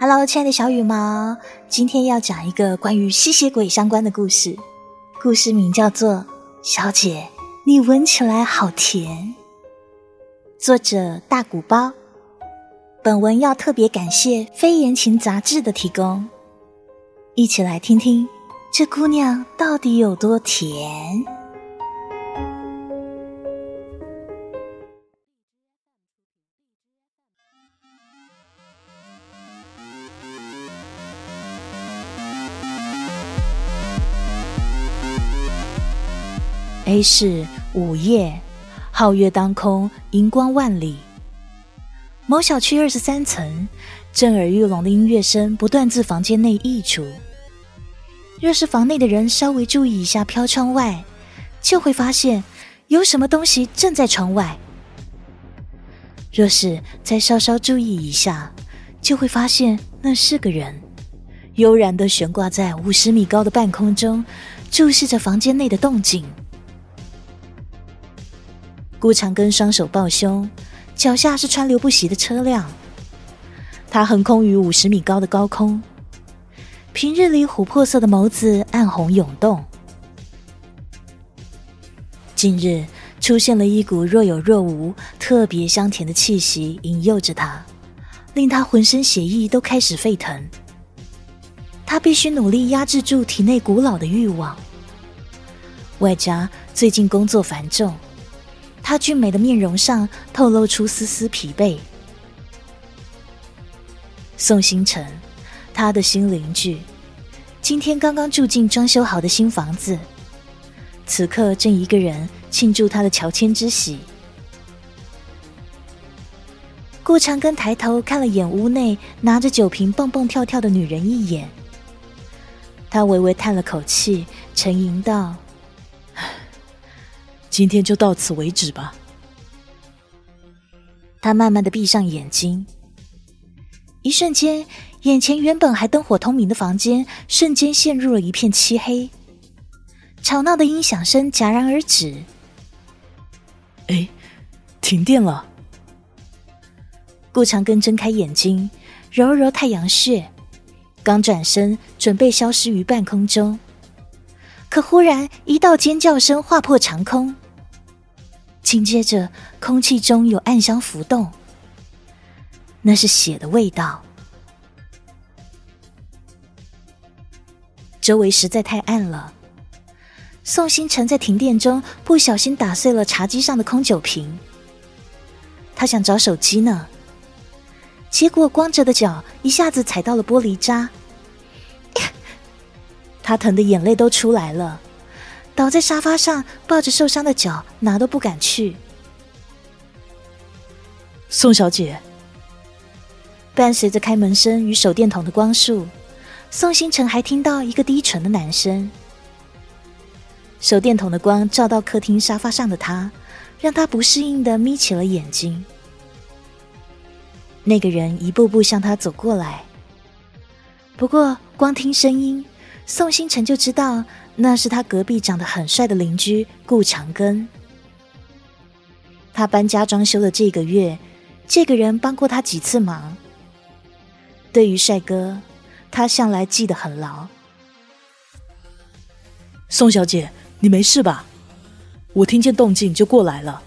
Hello，亲爱的小羽毛，今天要讲一个关于吸血鬼相关的故事。故事名叫做《小姐，你闻起来好甜》。作者大鼓包。本文要特别感谢《非言情》杂志的提供。一起来听听这姑娘到底有多甜。A 市午夜，皓月当空，银光万里。某小区二十三层，震耳欲聋的音乐声不断自房间内溢出。若是房内的人稍微注意一下飘窗外，就会发现有什么东西正在窗外。若是再稍稍注意一下，就会发现那是个人，悠然的悬挂在五十米高的半空中，注视着房间内的动静。顾长根双手抱胸，脚下是川流不息的车辆。他横空于五十米高的高空，平日里琥珀色的眸子暗红涌动。近日出现了一股若有若无、特别香甜的气息，引诱着他，令他浑身血液都开始沸腾。他必须努力压制住体内古老的欲望，外加最近工作繁重。他俊美的面容上透露出丝丝疲惫。宋星辰，他的新邻居，今天刚刚住进装修好的新房子，此刻正一个人庆祝他的乔迁之喜。顾长庚抬头看了眼屋内拿着酒瓶蹦蹦跳跳的女人一眼，他微微叹了口气，沉吟道。今天就到此为止吧。他慢慢的闭上眼睛，一瞬间，眼前原本还灯火通明的房间，瞬间陷入了一片漆黑。吵闹的音响声戛然而止。哎，停电了！顾长庚睁开眼睛，揉揉太阳穴，刚转身准备消失于半空中，可忽然一道尖叫声划破长空。紧接着，空气中有暗香浮动，那是血的味道。周围实在太暗了，宋星辰在停电中不小心打碎了茶几上的空酒瓶。他想找手机呢，结果光着的脚一下子踩到了玻璃渣，他疼的眼泪都出来了。倒在沙发上，抱着受伤的脚，哪都不敢去。宋小姐，伴随着开门声与手电筒的光束，宋星辰还听到一个低沉的男声。手电筒的光照到客厅沙发上的他，让他不适应的眯起了眼睛。那个人一步步向他走过来，不过光听声音，宋星辰就知道。那是他隔壁长得很帅的邻居顾长庚。他搬家装修的这个月，这个人帮过他几次忙。对于帅哥，他向来记得很牢。宋小姐，你没事吧？我听见动静就过来了。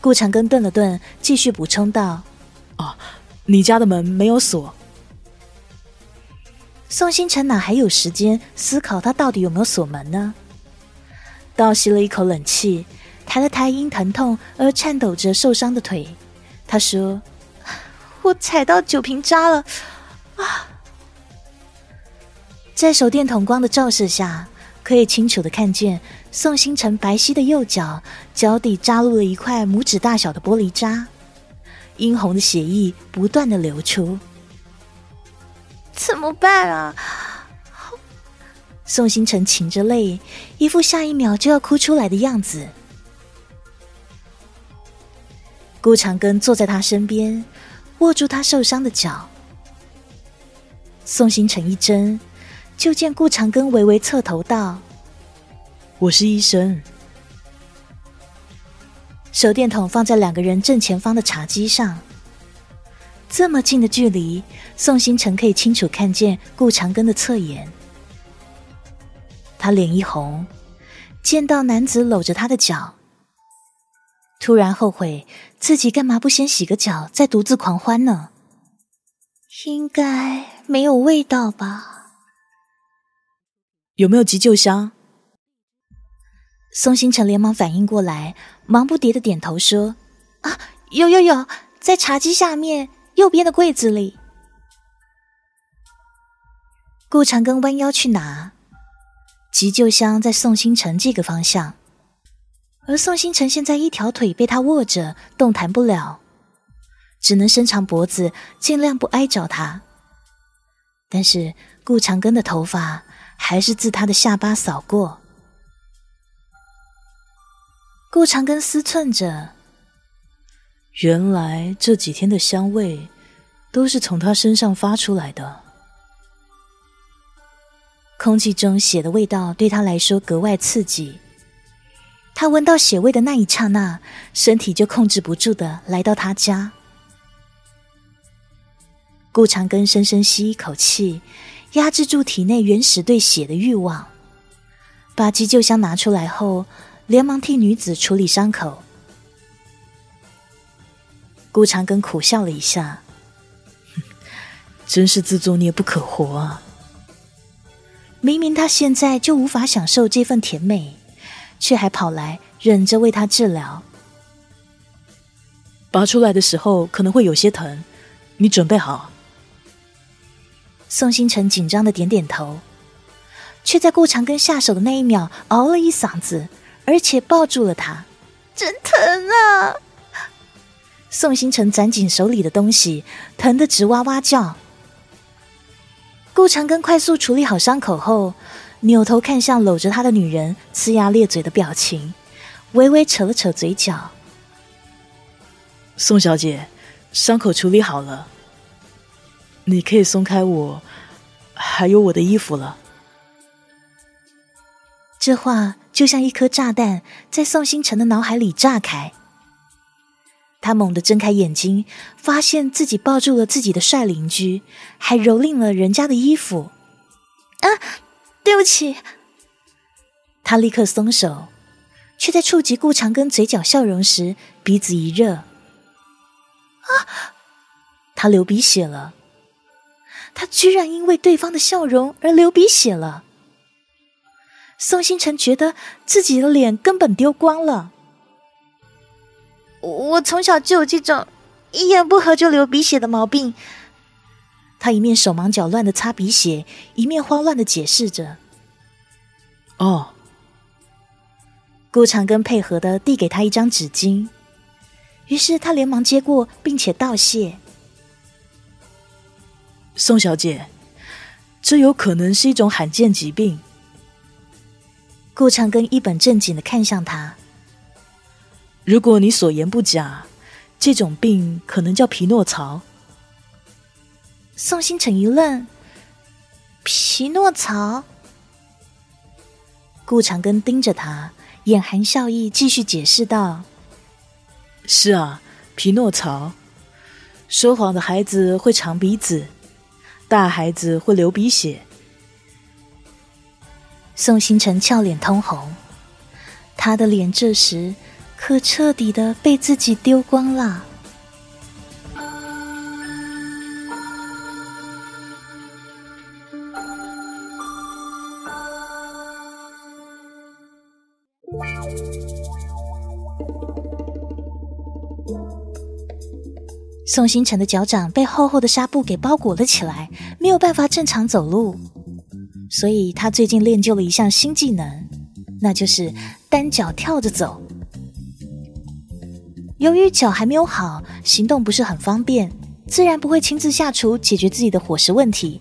顾长庚顿了顿，继续补充道：“啊，你家的门没有锁。”宋星辰哪还有时间思考他到底有没有锁门呢？倒吸了一口冷气，抬了抬因疼痛而颤抖着受伤的腿，他说：“我踩到酒瓶渣了。”啊！在手电筒光的照射下，可以清楚的看见宋星辰白皙的右脚脚底扎入了一块拇指大小的玻璃渣，殷红的血液不断的流出。怎么办啊？宋星辰噙着泪，一副下一秒就要哭出来的样子。顾长庚坐在他身边，握住他受伤的脚。宋星辰一怔，就见顾长庚微微侧头道：“我是医生。”手电筒放在两个人正前方的茶几上。这么近的距离，宋星辰可以清楚看见顾长庚的侧颜。他脸一红，见到男子搂着他的脚，突然后悔自己干嘛不先洗个脚，再独自狂欢呢？应该没有味道吧？有没有急救箱？宋星辰连忙反应过来，忙不迭的点头说：“啊，有有有，在茶几下面。”右边的柜子里，顾长庚弯腰去拿急救箱，在宋星辰这个方向，而宋星辰现在一条腿被他握着，动弹不了，只能伸长脖子，尽量不挨着他。但是顾长庚的头发还是自他的下巴扫过，顾长庚思忖着。原来这几天的香味都是从他身上发出来的。空气中血的味道对他来说格外刺激。他闻到血味的那一刹那，身体就控制不住的来到他家。顾长庚深深吸一口气，压制住体内原始对血的欲望，把急救箱拿出来后，连忙替女子处理伤口。顾长庚苦笑了一下，真是自作孽不可活啊！明明他现在就无法享受这份甜美，却还跑来忍着为他治疗。拔出来的时候可能会有些疼，你准备好？宋星辰紧张的点点头，却在顾长庚下手的那一秒嗷了一嗓子，而且抱住了他，真疼啊！宋星辰攒紧手里的东西，疼得直哇哇叫。顾长庚快速处理好伤口后，扭头看向搂着他的女人，呲牙咧嘴的表情，微微扯了扯嘴角。宋小姐，伤口处理好了，你可以松开我，还有我的衣服了。这话就像一颗炸弹，在宋星辰的脑海里炸开。他猛地睁开眼睛，发现自己抱住了自己的帅邻居，还蹂躏了人家的衣服。啊，对不起！他立刻松手，却在触及顾长庚嘴角笑容时，鼻子一热。啊！他流鼻血了。他居然因为对方的笑容而流鼻血了。宋星辰觉得自己的脸根本丢光了。我从小就有这种一言不合就流鼻血的毛病。他一面手忙脚乱的擦鼻血，一面慌乱的解释着：“哦。”顾长庚配合的递给他一张纸巾，于是他连忙接过，并且道谢：“宋小姐，这有可能是一种罕见疾病。”顾长庚一本正经的看向他。如果你所言不假，这种病可能叫匹诺曹。宋星辰一愣，匹诺曹。顾长庚盯着他，眼含笑意，继续解释道：“是啊，匹诺曹。说谎的孩子会长鼻子，大孩子会流鼻血。”宋星辰俏脸通红，他的脸这时。可彻底的被自己丢光了。宋星辰的脚掌被厚厚的纱布给包裹了起来，没有办法正常走路，所以他最近练就了一项新技能，那就是单脚跳着走。由于脚还没有好，行动不是很方便，自然不会亲自下厨解决自己的伙食问题。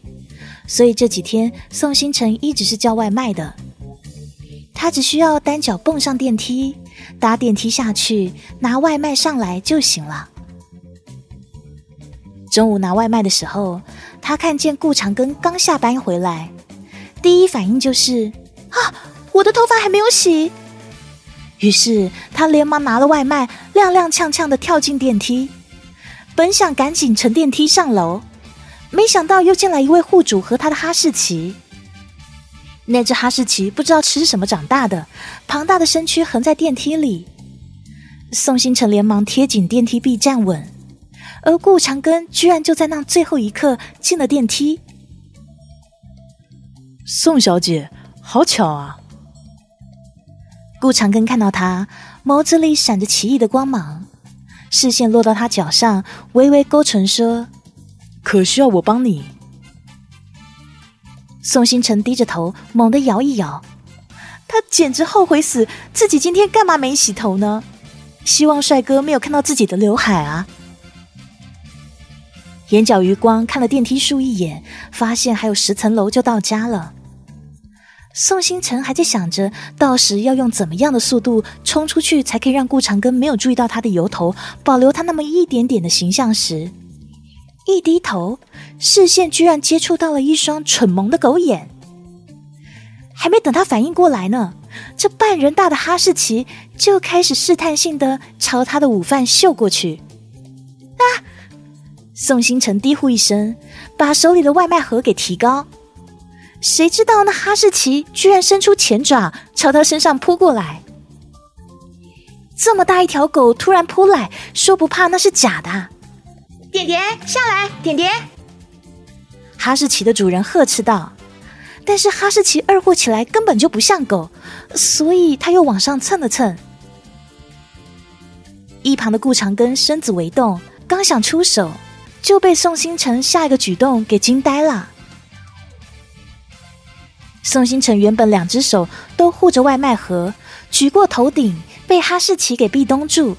所以这几天宋星辰一直是叫外卖的。他只需要单脚蹦上电梯，搭电梯下去拿外卖上来就行了。中午拿外卖的时候，他看见顾长庚刚下班回来，第一反应就是啊，我的头发还没有洗。于是他连忙拿了外卖，踉踉跄跄的跳进电梯。本想赶紧乘电梯上楼，没想到又进来一位户主和他的哈士奇。那只哈士奇不知道吃什么长大的，庞大的身躯横在电梯里。宋星辰连忙贴紧电梯壁站稳，而顾长根居然就在那最后一刻进了电梯。宋小姐，好巧啊！顾长根看到他，眸子里闪着奇异的光芒，视线落到他脚上，微微勾唇说：“可需要我帮你？”宋星辰低着头，猛地摇一摇，他简直后悔死，自己今天干嘛没洗头呢？希望帅哥没有看到自己的刘海啊！眼角余光看了电梯数一眼，发现还有十层楼就到家了。宋星辰还在想着到时要用怎么样的速度冲出去，才可以让顾长庚没有注意到他的油头，保留他那么一点点的形象时，一低头，视线居然接触到了一双蠢萌的狗眼。还没等他反应过来呢。这半人大的哈士奇就开始试探性的朝他的午饭嗅过去。啊！宋星辰低呼一声，把手里的外卖盒给提高。谁知道那哈士奇居然伸出前爪朝他身上扑过来。这么大一条狗突然扑来，说不怕那是假的。点点下来，点点！哈士奇的主人呵斥道。但是哈士奇二货起来根本就不像狗，所以他又往上蹭了蹭。一旁的顾长根身子微动，刚想出手，就被宋星辰下一个举动给惊呆了。宋星辰原本两只手都护着外卖盒，举过头顶，被哈士奇给壁咚住。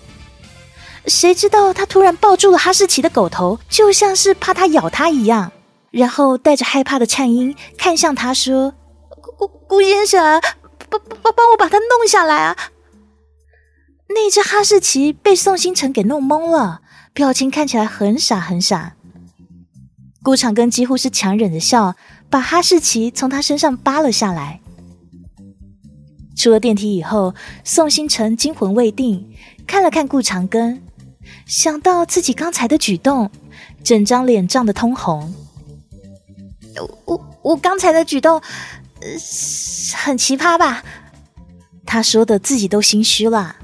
谁知道他突然抱住了哈士奇的狗头，就像是怕它咬他一样。然后带着害怕的颤音看向他说：“顾顾先生，帮帮帮我把它弄下来啊！”那只哈士奇被宋星辰给弄懵了，表情看起来很傻很傻。顾长庚几乎是强忍着笑，把哈士奇从他身上扒了下来。出了电梯以后，宋星辰惊魂未定，看了看顾长根，想到自己刚才的举动，整张脸涨得通红。我我刚才的举动，呃，很奇葩吧？他说的自己都心虚了。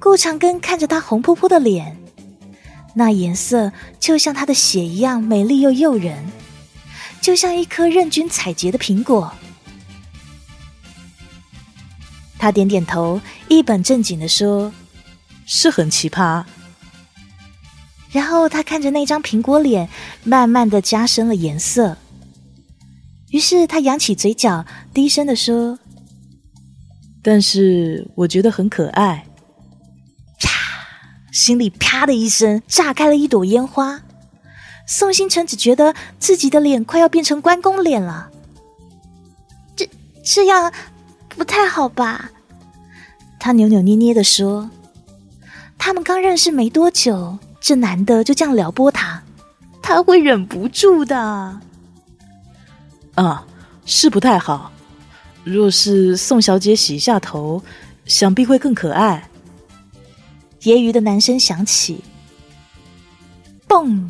顾长根看着他红扑扑的脸，那颜色就像他的血一样美丽又诱人，就像一颗任君采撷的苹果。他点点头，一本正经的说：“是很奇葩。”然后他看着那张苹果脸，慢慢的加深了颜色。于是他扬起嘴角，低声的说：“但是我觉得很可爱。”啪！心里啪的一声，炸开了一朵烟花。宋星辰只觉得自己的脸快要变成关公脸了。这这样不太好吧？他扭扭捏捏的说：“他们刚认识没多久。”这男的就这样撩拨他，他会忍不住的。啊，是不太好。若是宋小姐洗一下头，想必会更可爱。揶揄的男声响起，嘣！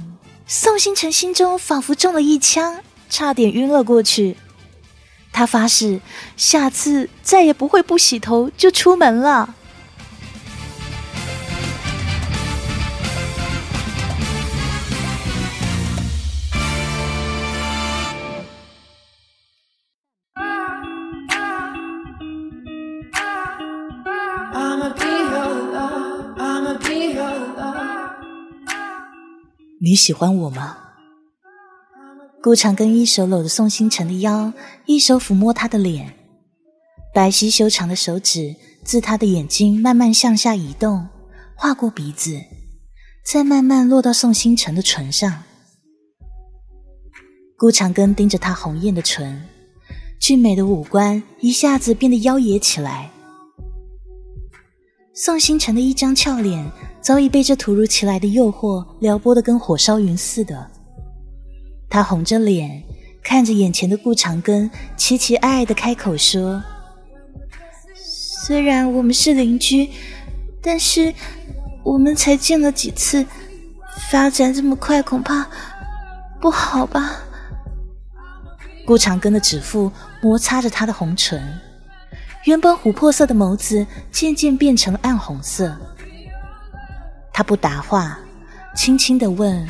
宋星辰心中仿佛中了一枪，差点晕了过去。他发誓，下次再也不会不洗头就出门了。你喜欢我吗？顾长庚一手搂着宋星辰的腰，一手抚摸他的脸，白皙修长的手指自他的眼睛慢慢向下移动，划过鼻子，再慢慢落到宋星辰的唇上。顾长庚盯着他红艳的唇，俊美的五官一下子变得妖冶起来。宋星辰的一张俏脸。早已被这突如其来的诱惑撩拨得跟火烧云似的，他红着脸看着眼前的顾长根，期期爱爱的开口说：“虽然我们是邻居，但是我们才见了几次，发展这么快，恐怕不好吧？顾长庚的指腹摩擦着他的红唇，原本琥珀色的眸子渐渐变成暗红色。他不答话，轻轻的问：“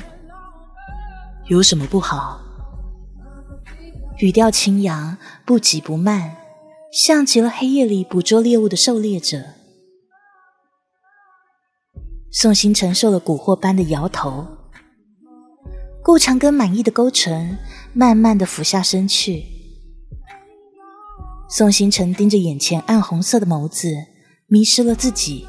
有什么不好？”语调轻扬，不急不慢，像极了黑夜里捕捉猎物的狩猎者。宋星辰受了蛊惑般的摇头，顾长庚满意的勾唇，慢慢的俯下身去。宋星辰盯着眼前暗红色的眸子，迷失了自己。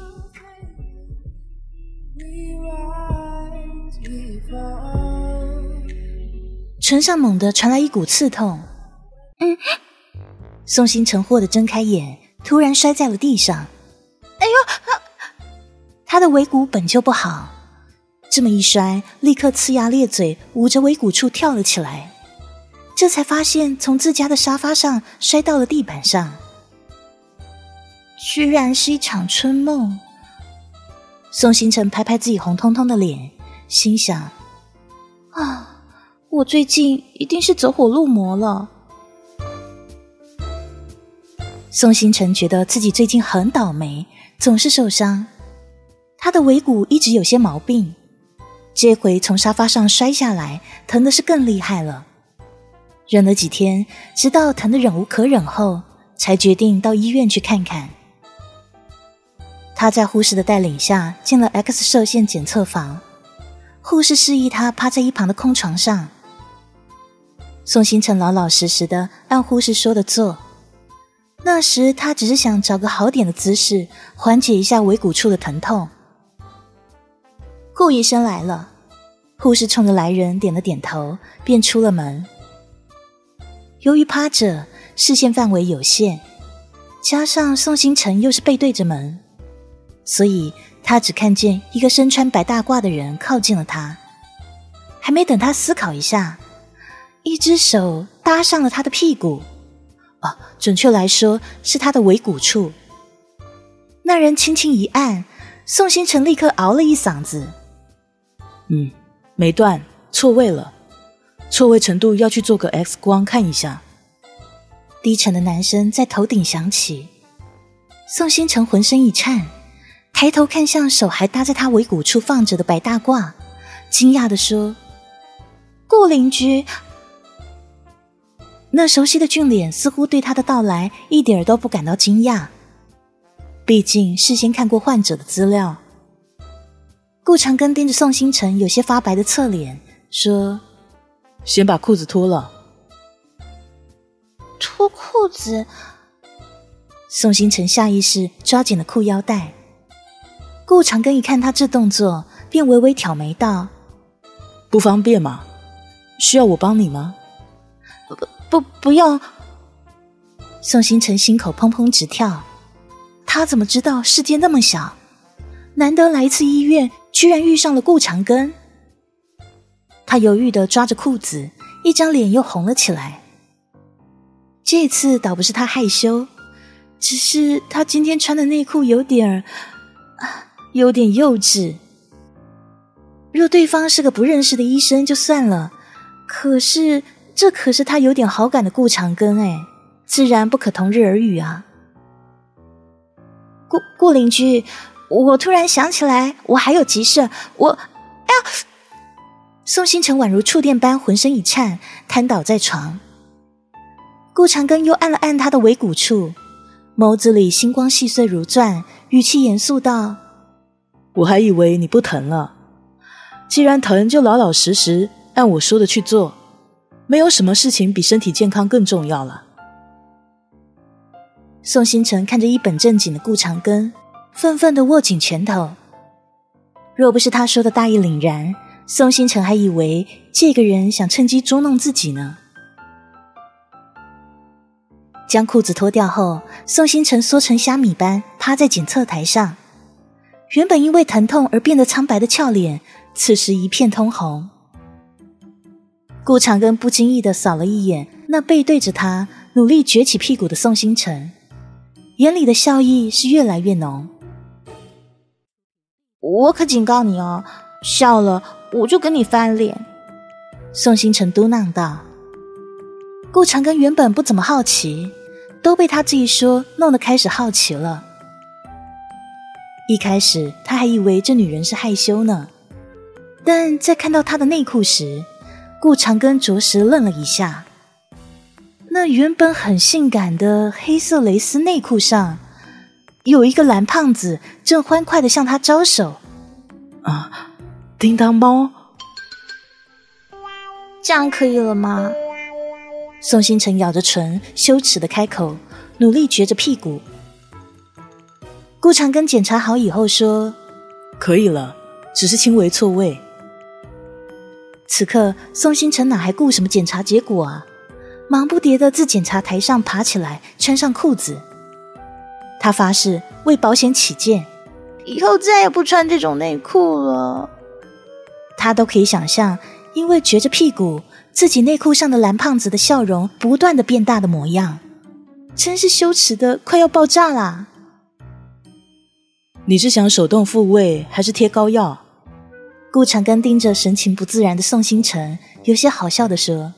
唇上猛地传来一股刺痛，嗯，宋星辰霍地睁开眼，突然摔在了地上。哎呦！他的尾骨本就不好，这么一摔，立刻呲牙咧嘴，捂着尾骨处跳了起来。这才发现从自家的沙发上摔到了地板上，居然是一场春梦。宋星辰拍拍自己红彤彤的脸，心想：啊，我最近一定是走火入魔了。宋星辰觉得自己最近很倒霉，总是受伤。他的尾骨一直有些毛病，这回从沙发上摔下来，疼的是更厉害了。忍了几天，直到疼的忍无可忍后，才决定到医院去看看。他在护士的带领下进了 X 射线检测房，护士示意他趴在一旁的空床上。宋星辰老老实实的按护士说的做。那时他只是想找个好点的姿势，缓解一下尾骨处的疼痛。顾医生来了，护士冲着来人点了点头，便出了门。由于趴着，视线范围有限，加上宋星辰又是背对着门，所以他只看见一个身穿白大褂的人靠近了他。还没等他思考一下，一只手搭上了他的屁股，哦，准确来说是他的尾骨处。那人轻轻一按，宋星辰立刻嗷了一嗓子。嗯，没断，错位了，错位程度要去做个 X 光看一下。低沉的男声在头顶响起，宋星辰浑身一颤，抬头看向手还搭在他尾骨处放着的白大褂，惊讶的说：“顾邻居。”那熟悉的俊脸似乎对他的到来一点儿都不感到惊讶，毕竟事先看过患者的资料。顾长庚盯着宋星辰有些发白的侧脸，说：“先把裤子脱了。”脱裤子。宋星辰下意识抓紧了裤腰带。顾长庚一看他这动作，便微微挑眉道：“不方便吗？需要我帮你吗？”“不不不用。”宋星辰心口砰砰直跳。他怎么知道世界那么小？难得来一次医院。居然遇上了顾长庚，他犹豫的抓着裤子，一张脸又红了起来。这次倒不是他害羞，只是他今天穿的内裤有点儿，有点幼稚。若对方是个不认识的医生就算了，可是这可是他有点好感的顾长庚哎，自然不可同日而语啊。顾顾邻居。我突然想起来，我还有急事。我，哎呀！宋星辰宛如触电般，浑身一颤，瘫倒在床。顾长庚又按了按他的尾骨处，眸子里星光细碎如钻，语气严肃道：“我还以为你不疼了，既然疼，就老老实实按我说的去做。没有什么事情比身体健康更重要了。”宋星辰看着一本正经的顾长庚。愤愤的握紧拳头，若不是他说的大义凛然，宋星辰还以为这个人想趁机捉弄自己呢。将裤子脱掉后，宋星辰缩成虾米般趴在检测台上，原本因为疼痛而变得苍白的俏脸，此时一片通红。顾长庚不经意的扫了一眼那背对着他努力撅起屁股的宋星辰，眼里的笑意是越来越浓。我可警告你哦，笑了我就跟你翻脸。”宋星辰嘟囔道。顾长庚原本不怎么好奇，都被他这一说弄得开始好奇了。一开始他还以为这女人是害羞呢，但在看到她的内裤时，顾长庚着实愣了一下。那原本很性感的黑色蕾丝内裤上，有一个蓝胖子正欢快的向他招手。啊，叮当猫，这样可以了吗？宋星辰咬着唇，羞耻的开口，努力撅着屁股。顾长庚检查好以后说：“可以了，只是轻微错位。”此刻，宋星辰哪还顾什么检查结果啊？忙不迭的自检查台上爬起来，穿上裤子。他发誓为保险起见，以后再也不穿这种内裤了。他都可以想象，因为撅着屁股，自己内裤上的蓝胖子的笑容不断的变大的模样，真是羞耻的快要爆炸啦！你是想手动复位还是贴膏药？顾长庚盯着神情不自然的宋星辰，有些好笑的说：“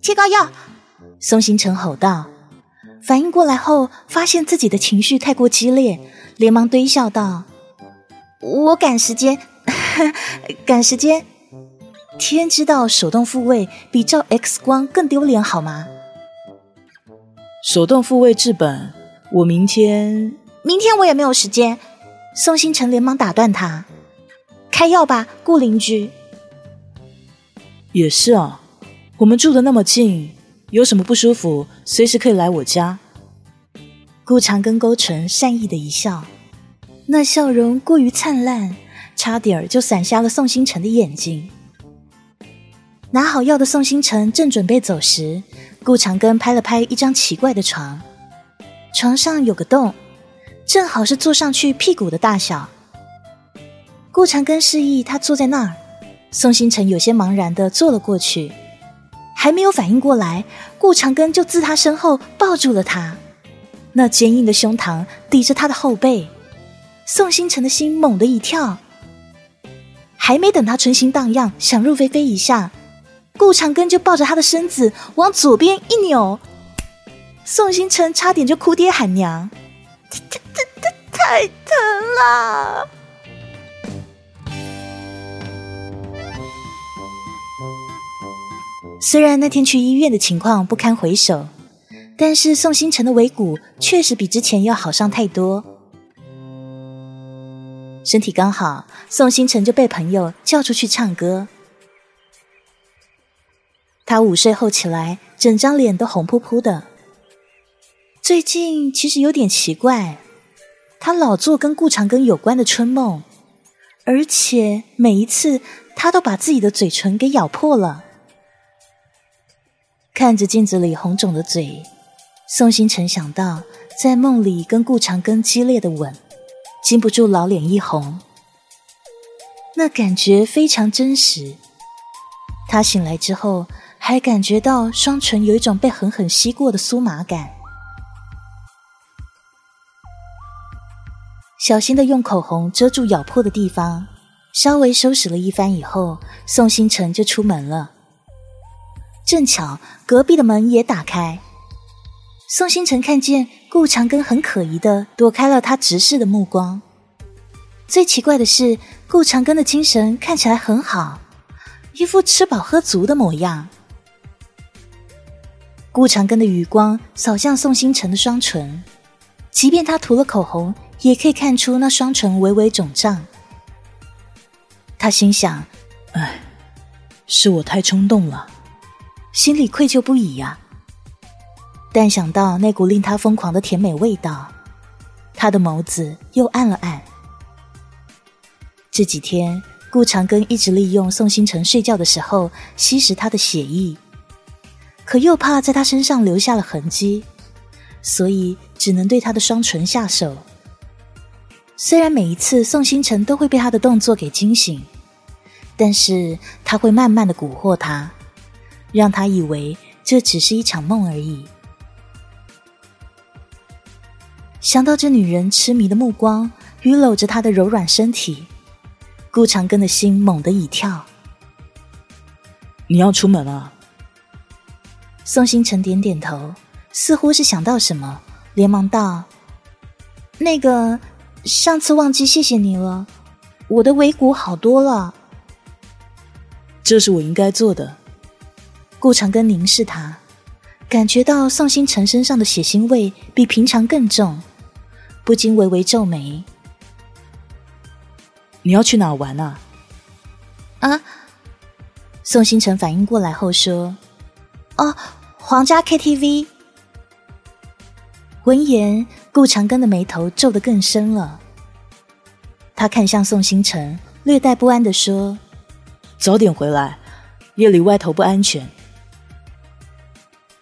贴膏药。”宋星辰吼道。反应过来后，发现自己的情绪太过激烈，连忙堆笑道：“我赶时间，赶时间。天知道手动复位比照 X 光更丢脸好吗？手动复位治本，我明天……明天我也没有时间。”宋星辰连忙打断他：“开药吧，顾邻居。”也是啊，我们住的那么近，有什么不舒服，随时可以来我家。顾长庚勾唇，善意的一笑，那笑容过于灿烂，差点儿就闪瞎了宋星辰的眼睛。拿好药的宋星辰正准备走时，顾长庚拍了拍一张奇怪的床，床上有个洞。正好是坐上去屁股的大小。顾长庚示意他坐在那儿，宋星辰有些茫然的坐了过去，还没有反应过来，顾长庚就自他身后抱住了他，那坚硬的胸膛抵着他的后背，宋星辰的心猛地一跳。还没等他春心荡漾，想入非非一下，顾长庚就抱着他的身子往左边一扭，宋星辰差点就哭爹喊娘。太疼了！虽然那天去医院的情况不堪回首，但是宋星辰的尾骨确实比之前要好上太多。身体刚好，宋星辰就被朋友叫出去唱歌。他午睡后起来，整张脸都红扑扑的。最近其实有点奇怪。他老做跟顾长庚有关的春梦，而且每一次他都把自己的嘴唇给咬破了。看着镜子里红肿的嘴，宋星辰想到在梦里跟顾长庚激烈的吻，禁不住老脸一红。那感觉非常真实。他醒来之后，还感觉到双唇有一种被狠狠吸过的酥麻感。小心的用口红遮住咬破的地方，稍微收拾了一番以后，宋星辰就出门了。正巧隔壁的门也打开，宋星辰看见顾长庚很可疑的躲开了他直视的目光。最奇怪的是，顾长庚的精神看起来很好，一副吃饱喝足的模样。顾长庚的余光扫向宋星辰的双唇，即便他涂了口红。也可以看出那双唇微微肿胀。他心想：“哎，是我太冲动了。”心里愧疚不已呀。但想到那股令他疯狂的甜美味道，他的眸子又暗了暗。这几天，顾长庚一直利用宋星辰睡觉的时候吸食他的血液，可又怕在他身上留下了痕迹，所以只能对他的双唇下手。虽然每一次宋星辰都会被他的动作给惊醒，但是他会慢慢的蛊惑他，让他以为这只是一场梦而已。想到这女人痴迷的目光，与搂着他的柔软身体，顾长庚的心猛地一跳。你要出门啊？宋星辰点点头，似乎是想到什么，连忙道：“那个，上次忘记谢谢你了，我的尾骨好多了。”这是我应该做的。顾长庚凝视他，感觉到宋星辰身上的血腥味比平常更重，不禁微微皱眉。你要去哪玩啊？啊！宋星辰反应过来后说：“哦。”皇家 KTV。闻言，顾长庚的眉头皱得更深了。他看向宋星辰，略带不安的说：“早点回来，夜里外头不安全。”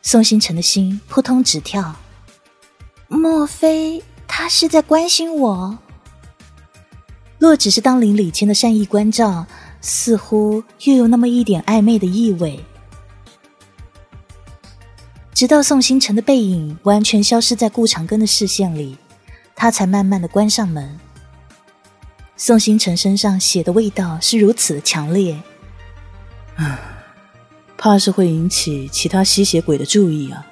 宋星辰的心扑通直跳。莫非他是在关心我？若只是当邻里间的善意关照，似乎又有那么一点暧昧的意味。直到宋星辰的背影完全消失在顾长庚的视线里，他才慢慢的关上门。宋星辰身上血的味道是如此的强烈，啊，怕是会引起其他吸血鬼的注意啊。